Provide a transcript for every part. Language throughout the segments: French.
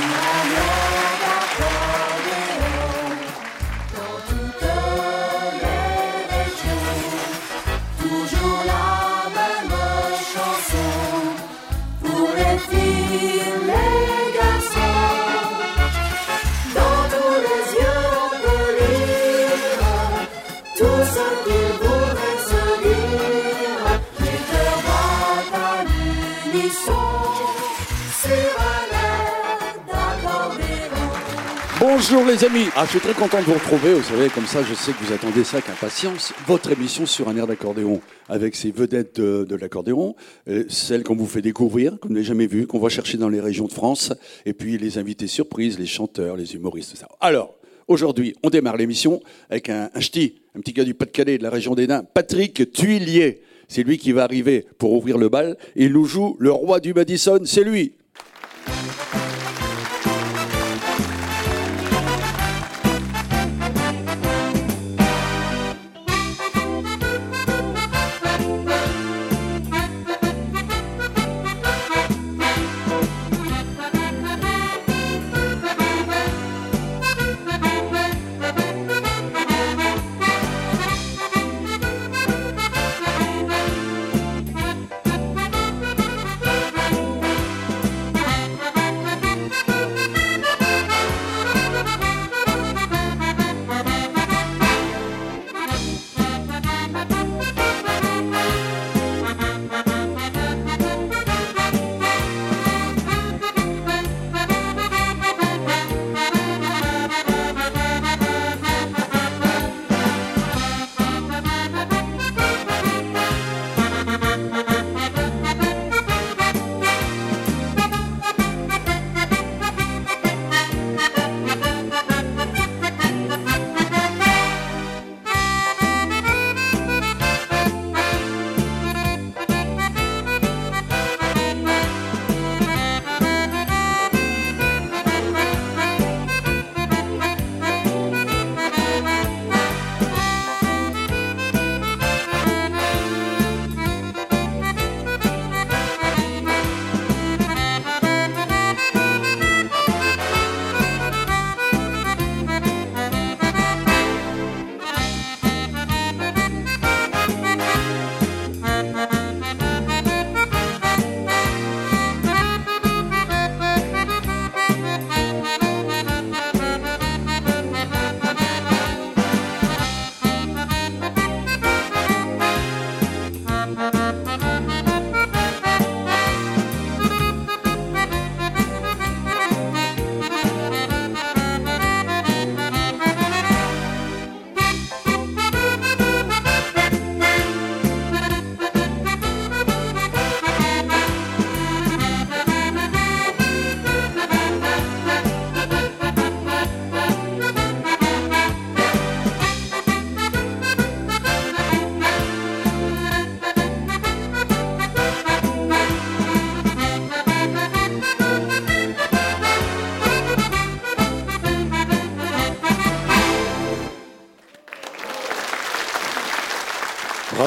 Obrigado. Bonjour les amis, ah, je suis très content de vous retrouver, vous savez, comme ça je sais que vous attendez ça avec impatience. Votre émission sur un air d'accordéon avec ces vedettes de, l'accordéon, euh, celles qu'on vous fait découvrir, qu'on n'a jamais vues, qu'on va chercher dans les régions de France, et puis les invités surprises, les chanteurs, les humoristes, tout ça. Alors, aujourd'hui, on démarre l'émission avec un, ch'ti, un petit gars du Pas-de-Calais, de la région des Nains, Patrick Tuilier. C'est lui qui va arriver pour ouvrir le bal. Il nous joue le roi du Madison, c'est lui.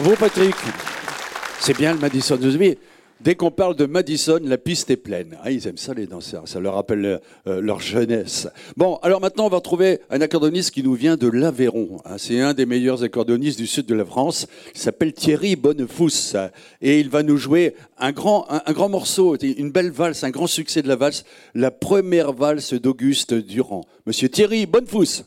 Bravo Patrick. C'est bien le Madison de Dès qu'on parle de Madison, la piste est pleine. Ah, ils aiment ça les danseurs, ça leur rappelle euh, leur jeunesse. Bon, alors maintenant on va retrouver un accordoniste qui nous vient de l'Aveyron. Hein. C'est un des meilleurs accordonnistes du sud de la France. Il s'appelle Thierry Bonnefous et il va nous jouer un grand, un, grand morceau, une belle valse, un grand succès de la valse, la première valse d'Auguste Durand. Monsieur Thierry Bonnefous.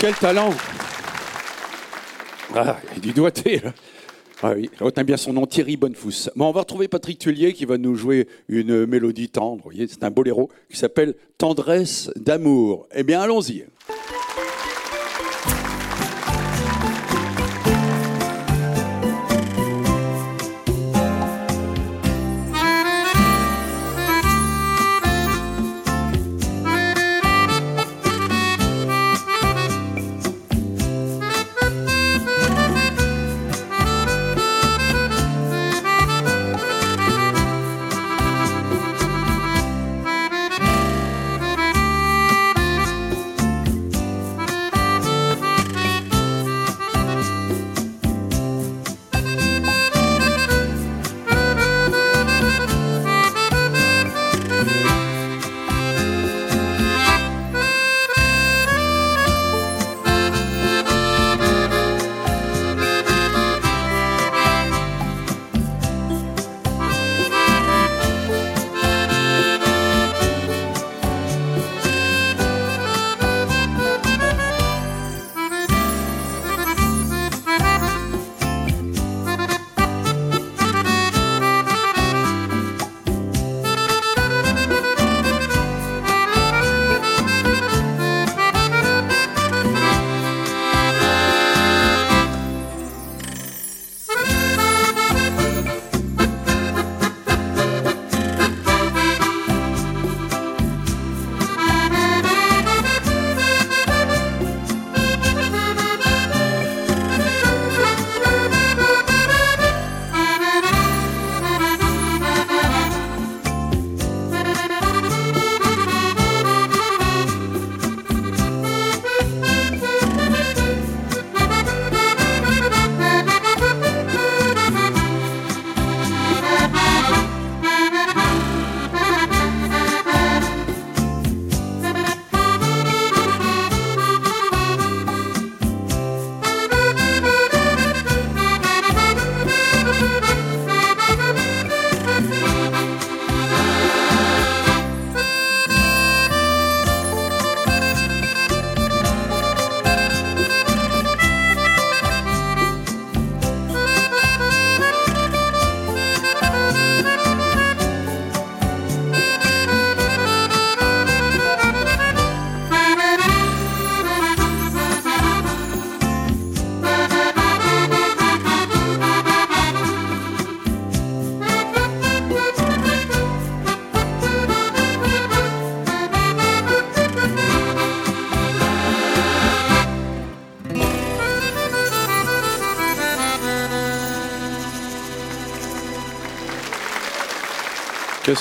Quel talent Ah, il du doigté, là. Ah oui, retenez bien son nom, Thierry Bonnefous. Bon, on va retrouver Patrick Tullier qui va nous jouer une mélodie tendre. Voyez, c'est un boléro qui s'appelle Tendresse d'amour. Eh bien, allons-y.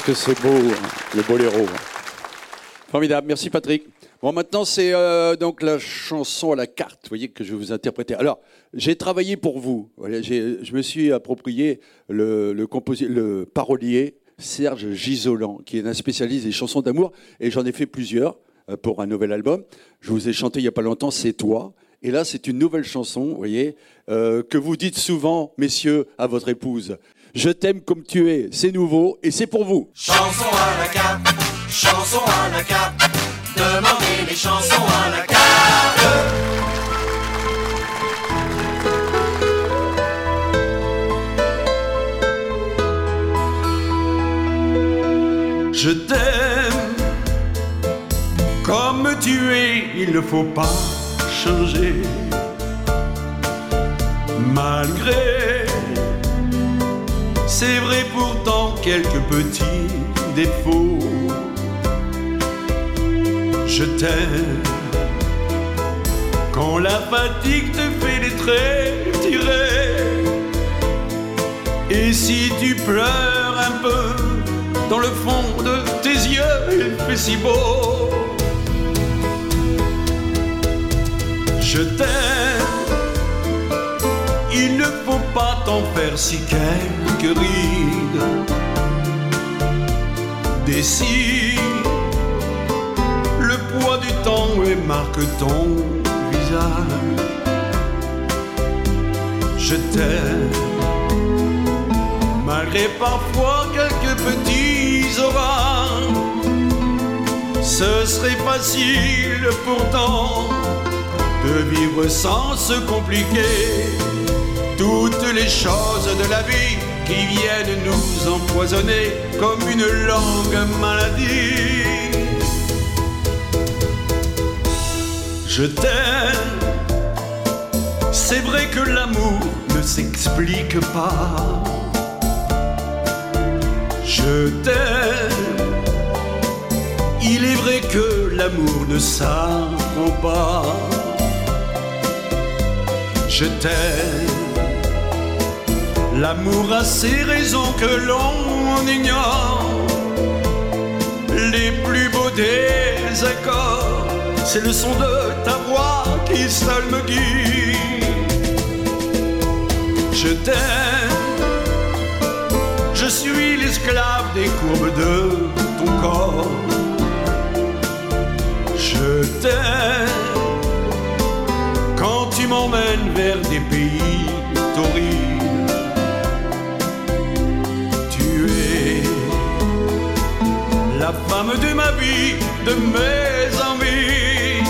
Que c'est beau, hein, le boléro. Formidable, merci Patrick. Bon, maintenant c'est euh, donc la chanson à la carte, voyez, que je vais vous interpréter. Alors, j'ai travaillé pour vous. Je me suis approprié le, le, le parolier Serge Gisolan, qui est un spécialiste des chansons d'amour, et j'en ai fait plusieurs euh, pour un nouvel album. Je vous ai chanté il n'y a pas longtemps, C'est toi. Et là, c'est une nouvelle chanson, voyez, euh, que vous dites souvent, messieurs, à votre épouse. Je t'aime comme tu es, c'est nouveau et c'est pour vous. Chanson à la carte, chanson à la carte, demandez les chansons à la carte. Je t'aime comme tu es, il ne faut pas changer. Malgré, c'est vrai pourtant quelques petits défauts. Je t'aime quand la fatigue te fait des traits tirés. Et si tu pleures un peu dans le fond de tes yeux, il fait si beau. Je t'aime, il ne faut pas t'en faire si quelques rides. Dessine le poids du temps et marque ton visage. Je t'aime, malgré parfois quelques petits orages. Ce serait facile pourtant de vivre sans se compliquer. Toutes les choses de la vie qui viennent nous empoisonner comme une longue maladie. Je t'aime, c'est vrai que l'amour ne s'explique pas. Je t'aime, il est vrai que l'amour ne s'apprend pas je t'aime. L'amour a ses raisons que l'on ignore. Les plus beaux des accords, c'est le son de ta voix qui seul me guide. Je t'aime, je suis l'esclave des courbes de de ma vie, de mes envies.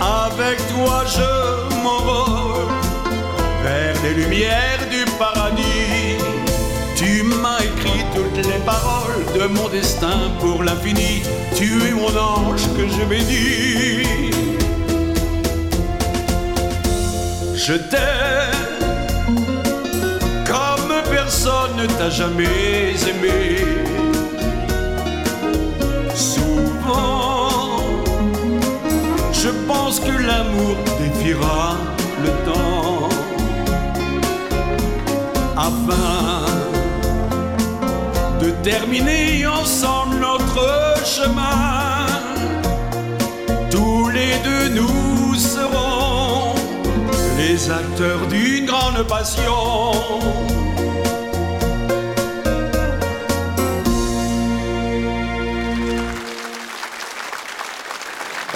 Avec toi je m'envole vers les lumières du paradis. Tu m'as écrit toutes les paroles de mon destin pour l'infini. Tu es mon ange que je bénis. Je t'aime comme personne ne t'a jamais aimé. Pense que l'amour défiera le temps afin de terminer ensemble notre chemin. Tous les deux nous serons les acteurs d'une grande passion.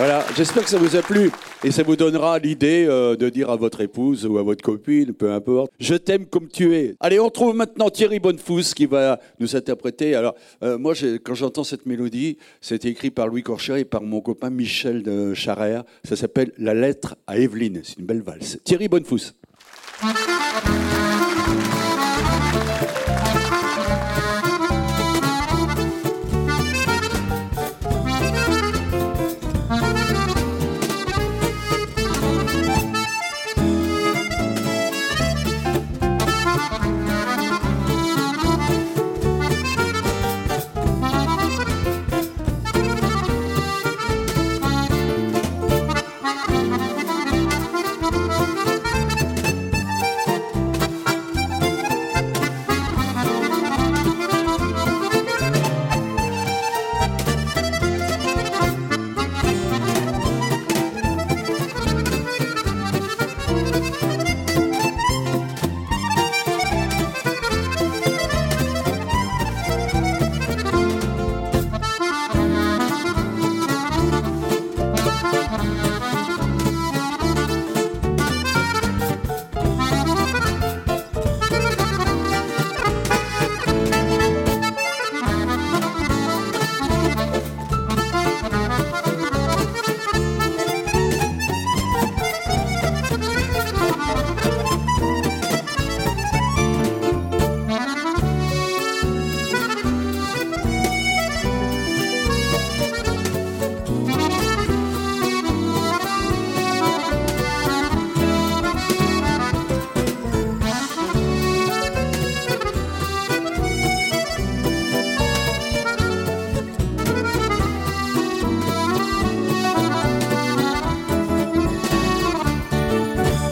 Voilà, j'espère que ça vous a plu et ça vous donnera l'idée euh, de dire à votre épouse ou à votre copine, peu importe, je t'aime comme tu es. Allez, on trouve maintenant Thierry Bonnefous qui va nous interpréter. Alors, euh, moi, quand j'entends cette mélodie, c'est écrit par Louis Corcher et par mon copain Michel de Charrère. Ça s'appelle La lettre à Evelyne. C'est une belle valse. Thierry Bonnefous.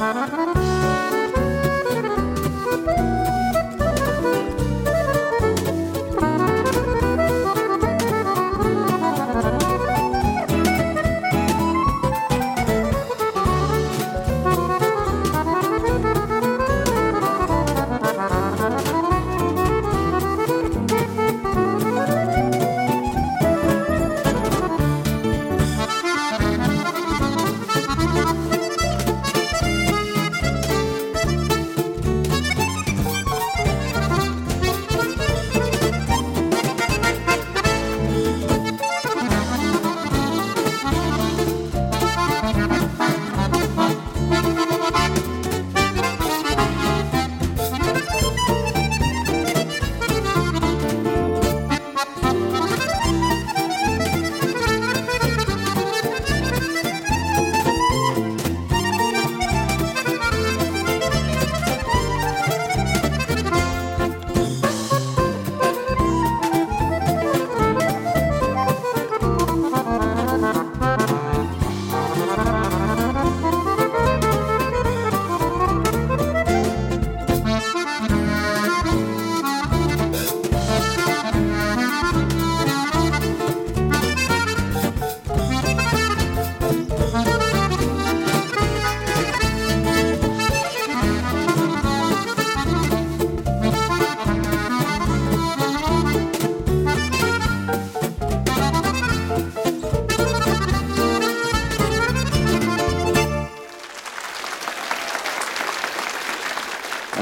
Ha ha ha!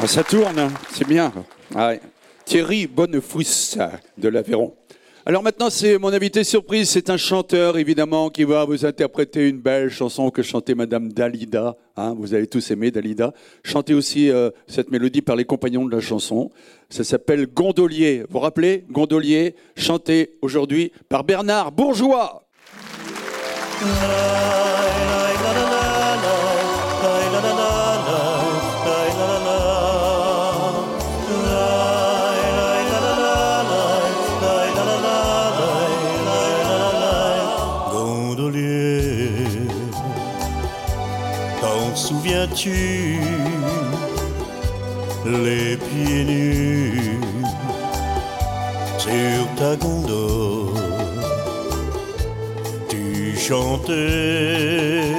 Ça tourne, c'est bien. Ah. Thierry Bonnefous de l'Aveyron. Alors maintenant, c'est mon invité surprise. C'est un chanteur, évidemment, qui va vous interpréter une belle chanson que chantait Madame Dalida. Hein, vous avez tous aimé Dalida. Chantez aussi euh, cette mélodie par les compagnons de la chanson. Ça s'appelle Gondolier. Vous vous rappelez? Gondolier, chanté aujourd'hui par Bernard Bourgeois. Gondolier, souviens-tu Les pieds nus sur ta gondole, tu chantais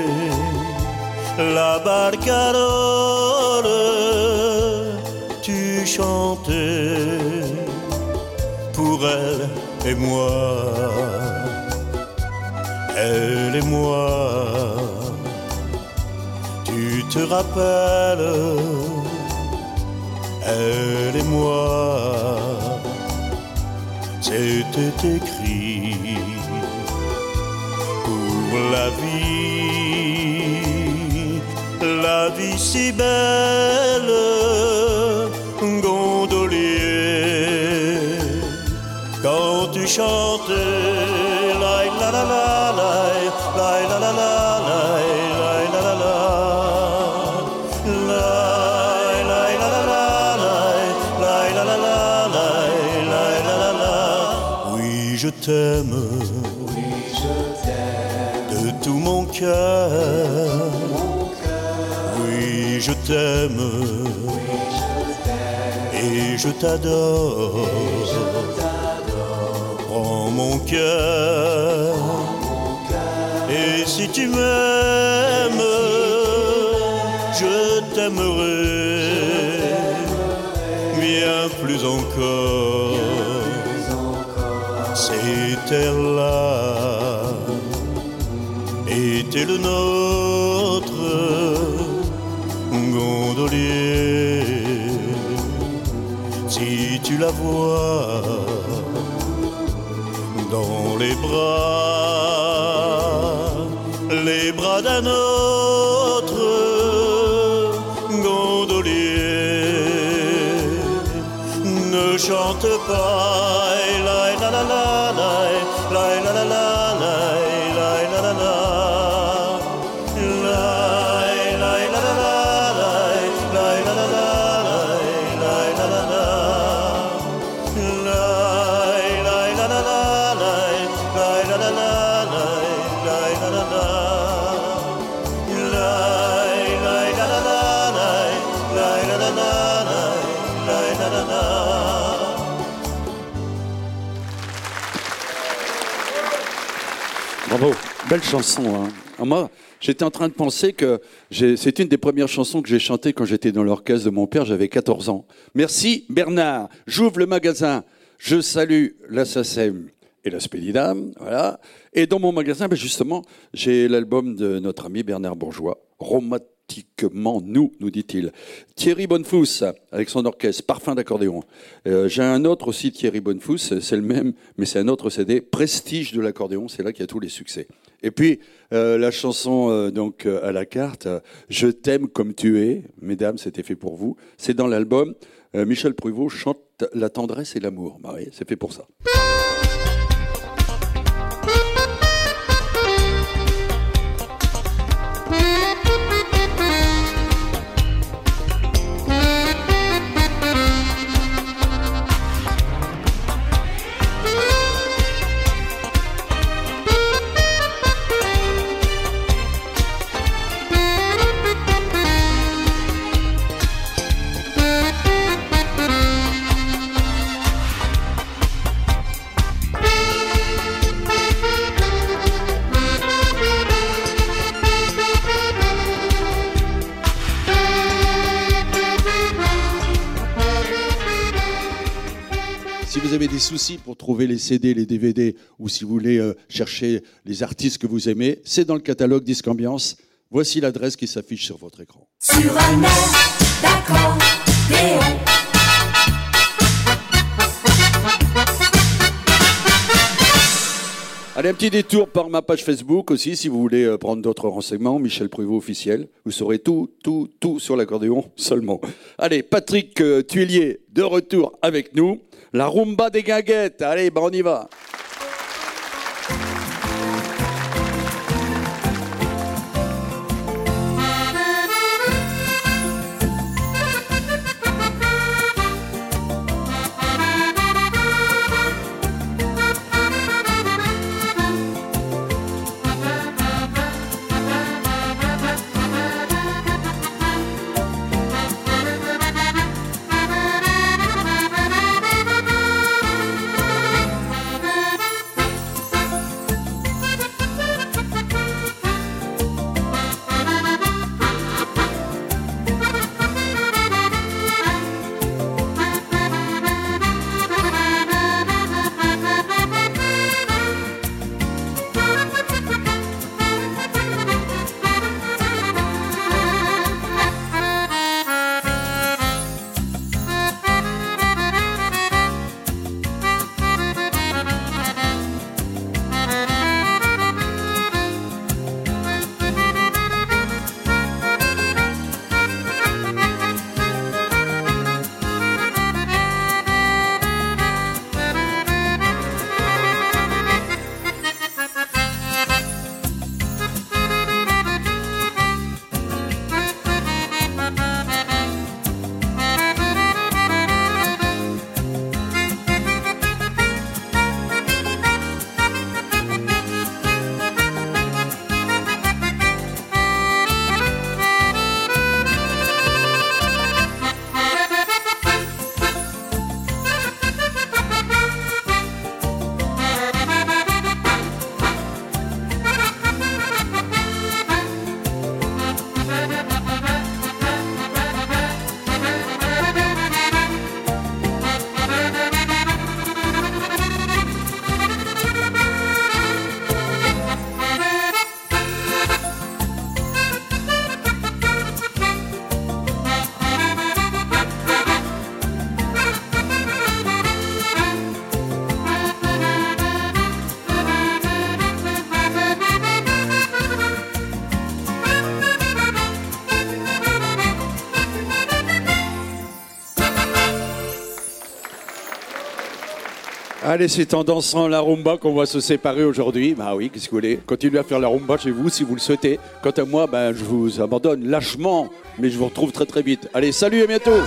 la barcarolle, tu chantais pour elle et moi elle et moi. Te rappelles, elle et moi, c'était écrit pour la vie, la vie si belle, gondolier. Quand tu chantais la la la la la la la la oui je t'aime de tout mon cœur oui je t'aime et je t'adore prends mon cœur. Et si tu m'aimes, je t'aimerai bien plus encore. C'était là, était le nôtre, gondolier. Si tu la vois, Bravo, belle chanson. Hein. Ah, Moi, j'étais en train de penser que c'est une des premières chansons que j'ai chantées quand j'étais dans l'orchestre de mon père, j'avais 14 ans. Merci Bernard, j'ouvre le magasin, je salue la SACEM et la Spédidam, voilà. Et dans mon magasin, ben justement, j'ai l'album de notre ami Bernard Bourgeois, Romantiquement nous, nous dit-il. Thierry Bonnefous, avec son orchestre, Parfum d'accordéon. Euh, j'ai un autre aussi, Thierry Bonnefous, c'est le même, mais c'est un autre CD, Prestige de l'accordéon, c'est là qu'il y a tous les succès. Et puis, euh, la chanson euh, donc à la carte, Je t'aime comme tu es, mesdames, c'était fait pour vous. C'est dans l'album. Michel Pruvot chante La tendresse et l'amour. Bah c'est fait pour ça. Pour trouver les CD, les DVD, ou si vous voulez euh, chercher les artistes que vous aimez, c'est dans le catalogue Disque Ambiance. Voici l'adresse qui s'affiche sur votre écran. Sur un. Allez, un petit détour par ma page Facebook aussi, si vous voulez euh, prendre d'autres renseignements. Michel Prévost officiel. Vous saurez tout, tout, tout sur l'accordéon seulement. Allez, Patrick euh, Tuilier, de retour avec nous. La rumba des guinguettes. Allez, bah on y va. Allez, c'est en dansant la rumba qu'on va se séparer aujourd'hui. Bah oui, qu'est-ce que vous voulez? Continuez à faire la rumba chez vous si vous le souhaitez. Quant à moi, ben, je vous abandonne lâchement, mais je vous retrouve très très vite. Allez, salut, à bientôt